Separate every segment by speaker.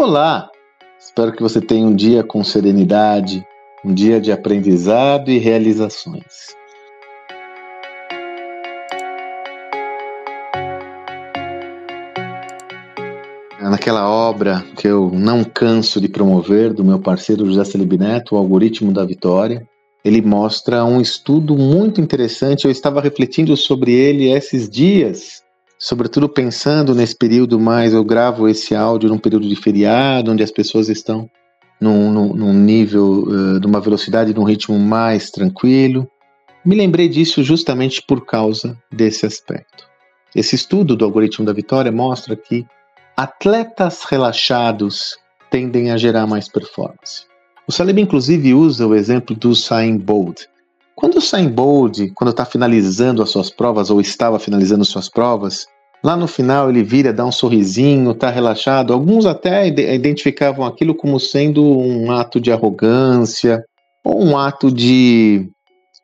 Speaker 1: Olá! Espero que você tenha um dia com serenidade, um dia de aprendizado e realizações. Naquela obra que eu não canso de promover, do meu parceiro José Celib Neto, o Algoritmo da Vitória, ele mostra um estudo muito interessante. Eu estava refletindo sobre ele esses dias sobretudo pensando nesse período mais, eu gravo esse áudio num período de feriado, onde as pessoas estão num, num, num nível, uh, de uma velocidade, num ritmo mais tranquilo. Me lembrei disso justamente por causa desse aspecto. Esse estudo do algoritmo da vitória mostra que atletas relaxados tendem a gerar mais performance. O Salib, inclusive, usa o exemplo do Usain Bolt, quando o Usain Bolt, quando está finalizando as suas provas ou estava finalizando suas provas, lá no final ele vira, dá um sorrisinho, está relaxado. Alguns até identificavam aquilo como sendo um ato de arrogância ou um ato de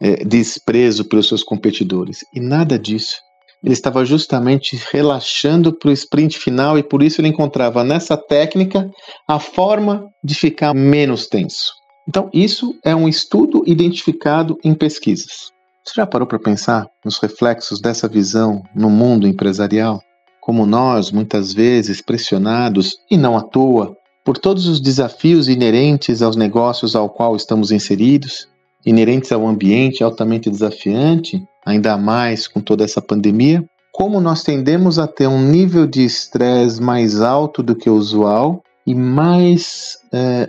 Speaker 1: é, desprezo pelos seus competidores. E nada disso. Ele estava justamente relaxando para o sprint final e por isso ele encontrava nessa técnica a forma de ficar menos tenso. Então, isso é um estudo identificado em pesquisas. Você já parou para pensar nos reflexos dessa visão no mundo empresarial? Como nós, muitas vezes pressionados, e não à toa, por todos os desafios inerentes aos negócios ao qual estamos inseridos, inerentes ao ambiente altamente desafiante, ainda mais com toda essa pandemia, como nós tendemos a ter um nível de estresse mais alto do que o usual e mais, é,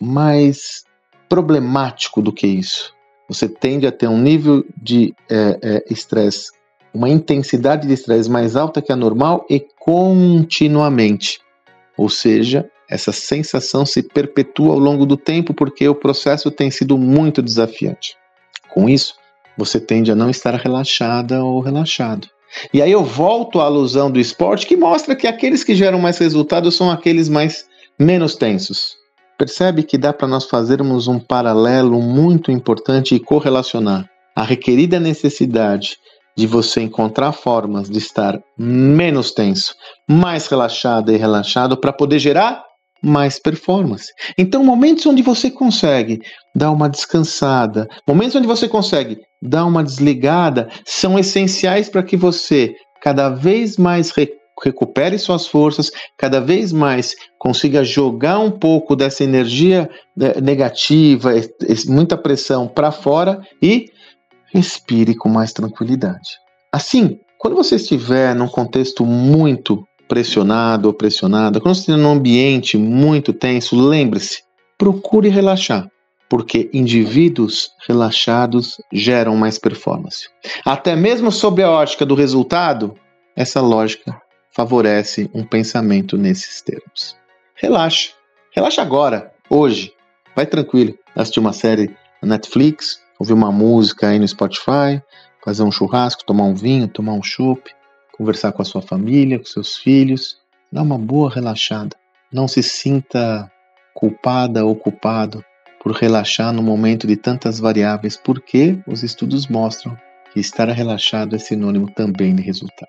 Speaker 1: mais problemático do que isso. Você tende a ter um nível de estresse, é, é, uma intensidade de estresse mais alta que a normal e continuamente. Ou seja, essa sensação se perpetua ao longo do tempo porque o processo tem sido muito desafiante. Com isso, você tende a não estar relaxada ou relaxado. E aí eu volto à alusão do esporte que mostra que aqueles que geram mais resultados são aqueles mais menos tensos. Percebe que dá para nós fazermos um paralelo muito importante e correlacionar a requerida necessidade de você encontrar formas de estar menos tenso, mais relaxado e relaxado para poder gerar mais performance. Então, momentos onde você consegue dar uma descansada, momentos onde você consegue dar uma desligada, são essenciais para que você cada vez mais recupere suas forças, cada vez mais consiga jogar um pouco dessa energia né, negativa, muita pressão para fora e respire com mais tranquilidade. Assim, quando você estiver num contexto muito pressionado ou pressionada, quando você estiver num ambiente muito tenso, lembre-se, procure relaxar, porque indivíduos relaxados geram mais performance. Até mesmo sob a ótica do resultado, essa lógica favorece um pensamento nesses termos. Relaxa. Relaxa agora, hoje. Vai tranquilo. Assistir uma série na Netflix, ouvir uma música aí no Spotify, fazer um churrasco, tomar um vinho, tomar um chopp, conversar com a sua família, com seus filhos. Dá uma boa relaxada. Não se sinta culpada ou culpado por relaxar no momento de tantas variáveis, porque os estudos mostram que estar relaxado é sinônimo também de resultado.